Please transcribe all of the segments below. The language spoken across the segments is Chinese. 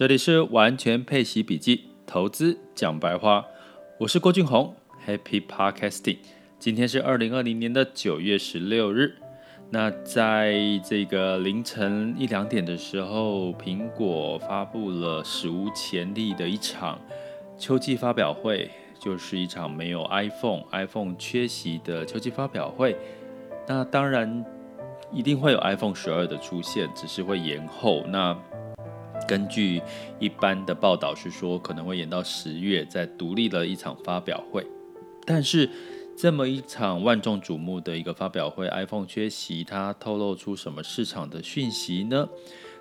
这里是完全配息笔记，投资讲白话，我是郭俊宏，Happy Podcasting。今天是二零二零年的九月十六日。那在这个凌晨一两点的时候，苹果发布了史无前例的一场秋季发表会，就是一场没有 iPhone、iPhone 缺席的秋季发表会。那当然一定会有 iPhone 十二的出现，只是会延后。那根据一般的报道是说，可能会延到十月再独立的一场发表会。但是这么一场万众瞩目的一个发表会，iPhone 缺席，它透露出什么市场的讯息呢？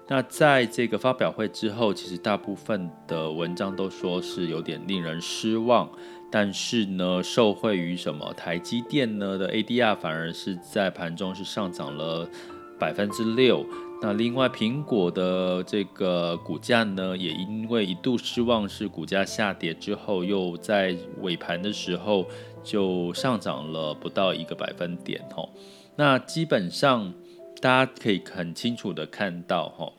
那在这个发表会之后，其实大部分的文章都说是有点令人失望。但是呢，受惠于什么？台积电呢的 ADR 反而是在盘中是上涨了百分之六。那另外，苹果的这个股价呢，也因为一度失望，是股价下跌之后，又在尾盘的时候就上涨了不到一个百分点吼。那基本上大家可以很清楚的看到吼，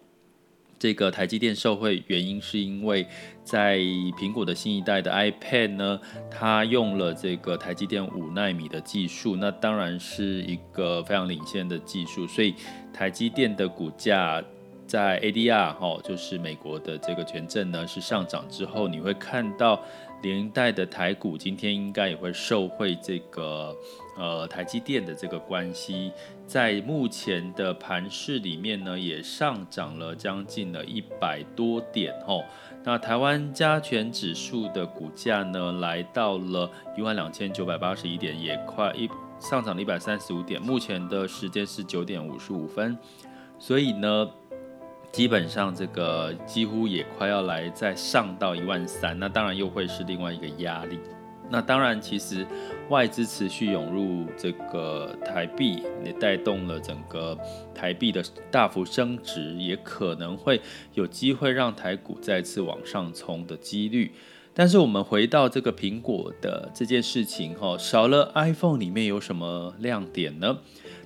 这个台积电受惠原因是因为在苹果的新一代的 iPad 呢，它用了这个台积电五纳米的技术，那当然是一个非常领先的技术，所以。台积电的股价在 ADR 哈，就是美国的这个权证呢是上涨之后，你会看到连带的台股今天应该也会受惠这个呃台积电的这个关系，在目前的盘市里面呢也上涨了将近了一百多点哦。那台湾加权指数的股价呢来到了一万两千九百八十一点，也快一。上涨了一百三十五点，目前的时间是九点五十五分，所以呢，基本上这个几乎也快要来再上到一万三，那当然又会是另外一个压力。那当然，其实外资持续涌入这个台币，也带动了整个台币的大幅升值，也可能会有机会让台股再次往上冲的几率。但是我们回到这个苹果的这件事情哈，少了 iPhone 里面有什么亮点呢？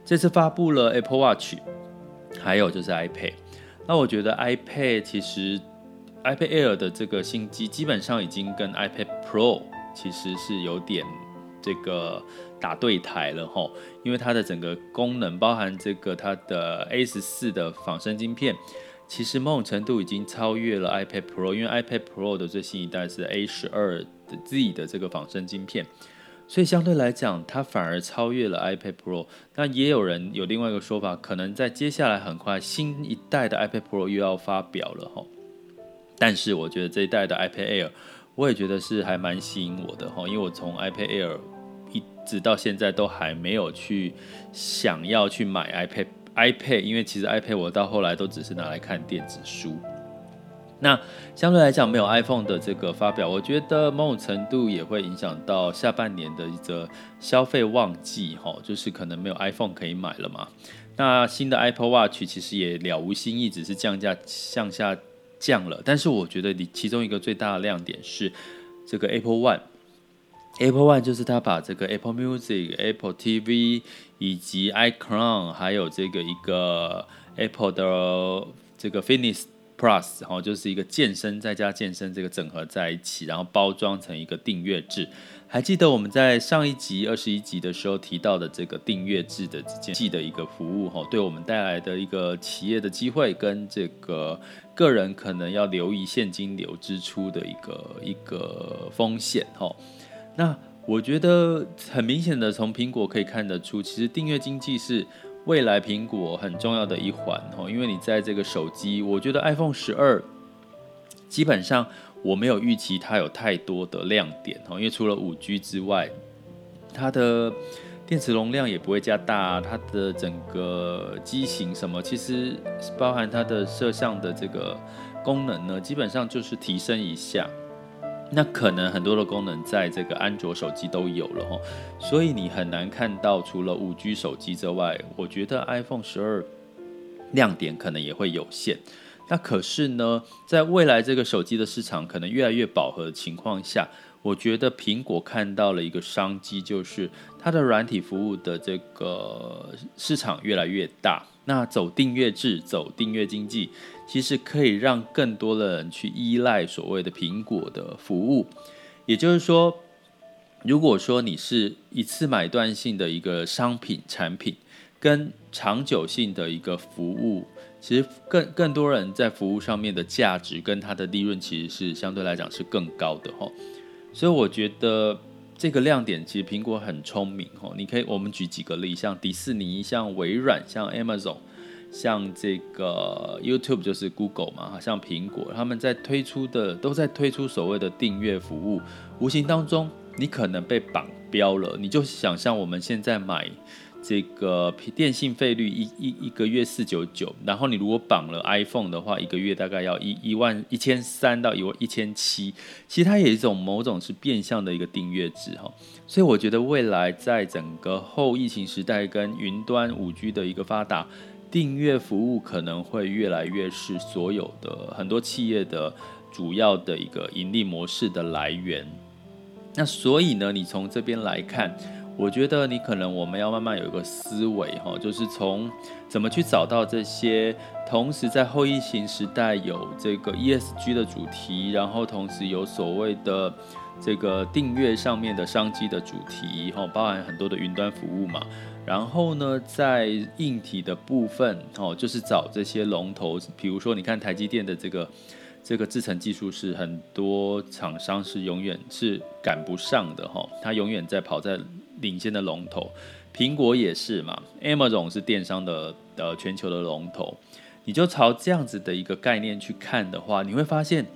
这次发布了 Apple Watch，还有就是 iPad。那我觉得 iPad 其实 iPad Air 的这个新机基本上已经跟 iPad Pro 其实是有点这个打对台了哈，因为它的整个功能包含这个它的 A 十四的仿生晶片。其实某种程度已经超越了 iPad Pro，因为 iPad Pro 的最新一代是 A 十二的 Z 的这个仿生晶片，所以相对来讲，它反而超越了 iPad Pro。那也有人有另外一个说法，可能在接下来很快新一代的 iPad Pro 又要发表了哈。但是我觉得这一代的 iPad Air，我也觉得是还蛮吸引我的哈，因为我从 iPad Air 一直到现在都还没有去想要去买 iPad。iPad，因为其实 iPad 我到后来都只是拿来看电子书。那相对来讲，没有 iPhone 的这个发表，我觉得某种程度也会影响到下半年的一个消费旺季，哈，就是可能没有 iPhone 可以买了嘛。那新的 Apple Watch 其实也了无新意，只是降价向下降了。但是我觉得你其中一个最大的亮点是这个 Apple One。Apple One 就是它把这个 Apple Music、Apple TV 以及 iCloud 还有这个一个 Apple 的这个 Fitness Plus，然后就是一个健身再加健身这个整合在一起，然后包装成一个订阅制。还记得我们在上一集二十一集的时候提到的这个订阅制的这件的一个服务哈，对我们带来的一个企业的机会跟这个个人可能要留意现金流支出的一个一个风险哈。那我觉得很明显的，从苹果可以看得出，其实订阅经济是未来苹果很重要的一环哦。因为你在这个手机，我觉得 iPhone 十二基本上我没有预期它有太多的亮点哦，因为除了五 G 之外，它的电池容量也不会加大，它的整个机型什么，其实包含它的摄像的这个功能呢，基本上就是提升一下。那可能很多的功能在这个安卓手机都有了哈，所以你很难看到除了五 G 手机之外，我觉得 iPhone 十二亮点可能也会有限。那可是呢，在未来这个手机的市场可能越来越饱和的情况下，我觉得苹果看到了一个商机，就是它的软体服务的这个市场越来越大。那走订阅制，走订阅经济，其实可以让更多的人去依赖所谓的苹果的服务。也就是说，如果说你是一次买断性的一个商品产品，跟长久性的一个服务，其实更更多人在服务上面的价值跟它的利润，其实是相对来讲是更高的哈。所以我觉得这个亮点，其实苹果很聪明哈。你可以，我们举几个例，像迪士尼、像微软、像 Amazon、像这个 YouTube 就是 Google 嘛，像苹果，他们在推出的都在推出所谓的订阅服务，无形当中你可能被绑标了，你就想象我们现在买。这个电信费率一一一个月四九九，然后你如果绑了 iPhone 的话，一个月大概要一一万一千三到一万一千七，其实它也是一种某种是变相的一个订阅制哈，所以我觉得未来在整个后疫情时代跟云端五 G 的一个发达，订阅服务可能会越来越是所有的很多企业的主要的一个盈利模式的来源。那所以呢，你从这边来看。我觉得你可能我们要慢慢有一个思维哈，就是从怎么去找到这些，同时在后疫情时代有这个 ESG 的主题，然后同时有所谓的这个订阅上面的商机的主题哈，包含很多的云端服务嘛。然后呢，在硬体的部分哦，就是找这些龙头，比如说你看台积电的这个这个制程技术是很多厂商是永远是赶不上的哈，它永远在跑在。领先的龙头，苹果也是嘛，Amazon 是电商的呃全球的龙头，你就朝这样子的一个概念去看的话，你会发现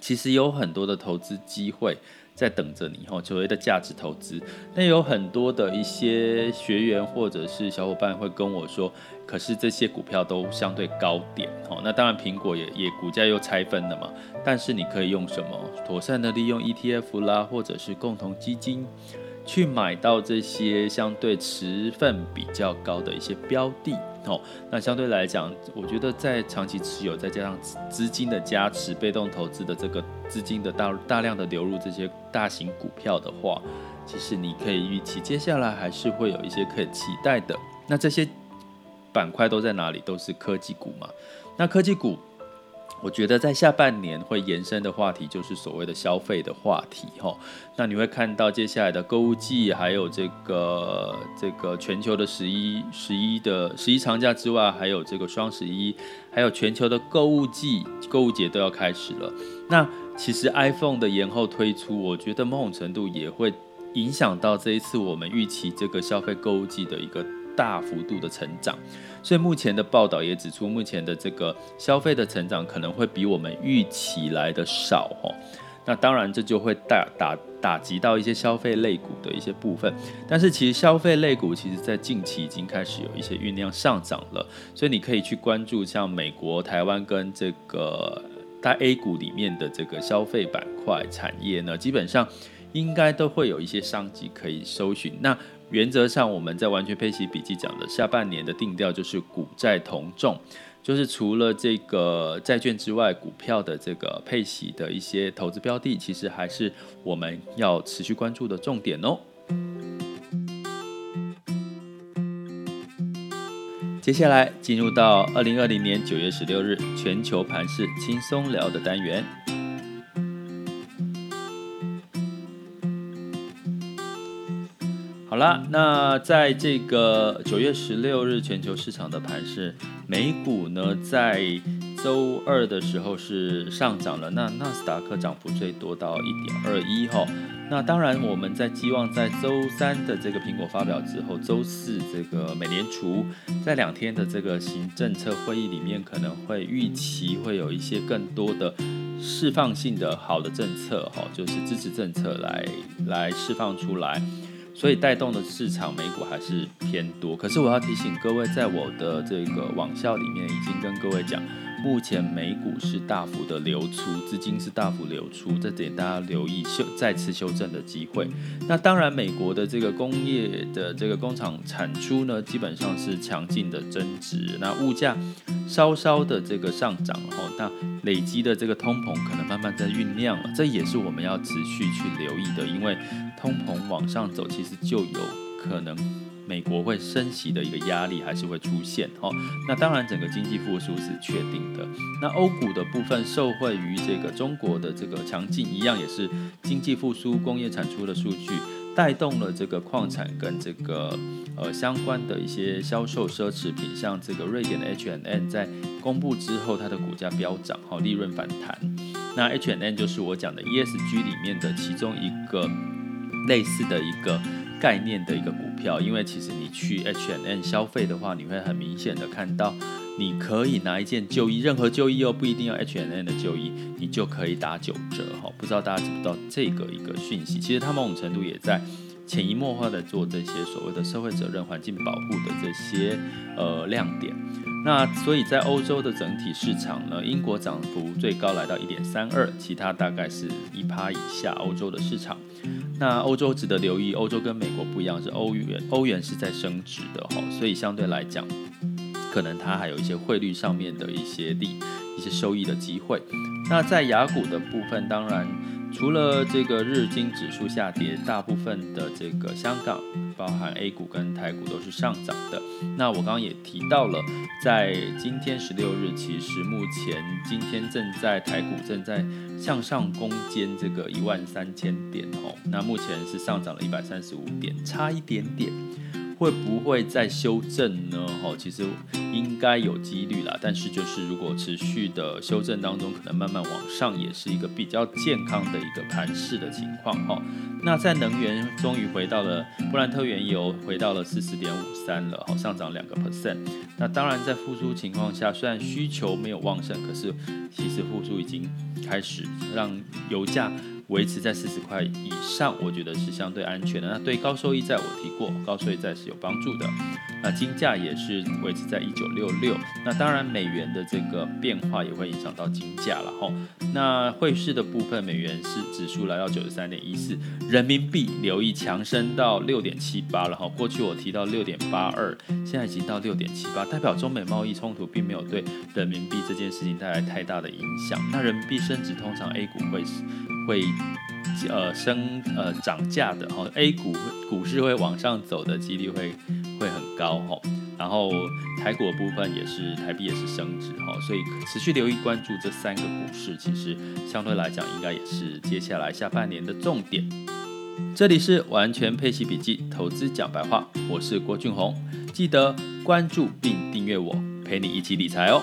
其实有很多的投资机会在等着你哈，所谓的价值投资。那有很多的一些学员或者是小伙伴会跟我说，可是这些股票都相对高点哦。那当然苹果也也股价又拆分了嘛，但是你可以用什么妥善的利用 ETF 啦，或者是共同基金。去买到这些相对持分比较高的一些标的哦，那相对来讲，我觉得在长期持有，再加上资金的加持，被动投资的这个资金的大大量的流入这些大型股票的话，其实你可以预期接下来还是会有一些可以期待的。那这些板块都在哪里？都是科技股嘛。那科技股。我觉得在下半年会延伸的话题就是所谓的消费的话题哈，那你会看到接下来的购物季，还有这个这个全球的十一十一的十一长假之外，还有这个双十一，还有全球的购物季购物节都要开始了。那其实 iPhone 的延后推出，我觉得某种程度也会影响到这一次我们预期这个消费购物季的一个大幅度的成长。所以目前的报道也指出，目前的这个消费的成长可能会比我们预期来的少哦。那当然，这就会打打打击到一些消费类股的一些部分。但是其实消费类股其实在近期已经开始有一些酝酿上涨了，所以你可以去关注像美国、台湾跟这个在 A 股里面的这个消费板块产业呢，基本上应该都会有一些商机可以搜寻。那原则上，我们在完全配息笔记讲的下半年的定调就是股债同重，就是除了这个债券之外，股票的这个配息的一些投资标的，其实还是我们要持续关注的重点哦。接下来进入到二零二零年九月十六日全球盘势轻松聊的单元。了，那在这个九月十六日全球市场的盘势，美股呢在周二的时候是上涨了，那纳斯达克涨幅最多到一点二一哈。那当然，我们在寄望在周三的这个苹果发表之后，周四这个美联储在两天的这个行政策会议里面，可能会预期会有一些更多的释放性的好的政策哈，就是支持政策来来释放出来。所以带动的市场美股还是偏多，可是我要提醒各位，在我的这个网校里面已经跟各位讲，目前美股是大幅的流出，资金是大幅流出，这点大家留意修再次修正的机会。那当然，美国的这个工业的这个工厂产出呢，基本上是强劲的增值，那物价稍稍的这个上涨，然后那累积的这个通膨可能慢慢在酝酿了，这也是我们要持续去留意的，因为通膨往上走，其实就有可能美国会升息的一个压力还是会出现哦。那当然，整个经济复苏是确定的。那欧股的部分受惠于这个中国的这个强劲，一样也是经济复苏、工业产出的数据。带动了这个矿产跟这个呃相关的一些销售奢侈品，像这个瑞典的 H&M 在公布之后，它的股价飙涨，好，利润反弹。那 H&M 就是我讲的 ESG 里面的其中一个类似的一个概念的一个股票，因为其实你去 H&M 消费的话，你会很明显的看到。你可以拿一件旧衣，任何旧衣哦不一定要 H&M 的旧衣，你就可以打九折哈。不知道大家知不知道这个一个讯息？其实他们某种程度也在潜移默化的做这些所谓的社会责任、环境保护的这些呃亮点。那所以在欧洲的整体市场呢，英国涨幅最高来到一点三二，其他大概是一趴以下。欧洲的市场，那欧洲值得留意，欧洲跟美国不一样，是欧元，欧元是在升值的哈，所以相对来讲。可能它还有一些汇率上面的一些利、一些收益的机会。那在雅股的部分，当然除了这个日经指数下跌，大部分的这个香港，包含 A 股跟台股都是上涨的。那我刚刚也提到了，在今天十六日，其实目前今天正在台股正在向上攻坚这个一万三千点哦。那目前是上涨了一百三十五点，差一点点。会不会再修正呢？哦，其实应该有几率啦。但是就是如果持续的修正当中，可能慢慢往上，也是一个比较健康的一个盘势的情况哈。那在能源终于回到了布兰特原油回到了四十点五三了，好，上涨两个 percent。那当然在复苏情况下，虽然需求没有旺盛，可是其实复苏已经开始让油价。维持在四十块以上，我觉得是相对安全的。那对高收益债，我提过，高收益债是有帮助的。那金价也是维持在一九六六。那当然，美元的这个变化也会影响到金价了哈。那汇市的部分，美元是指数来到九十三点一四，人民币留意强升到六点七八了哈。过去我提到六点八二，现在已经到六点七八，代表中美贸易冲突并没有对人民币这件事情带来太大的影响。那人民币升值，通常 A 股会。会呃升呃涨价的哈，A 股股市会往上走的几率会高哈，然后台股的部分也是台币也是升值哈，所以持续留意关注这三个股市，其实相对来讲应该也是接下来下半年的重点。这里是完全配息笔记，投资讲白话，我是郭俊宏，记得关注并订阅我，陪你一起理财哦。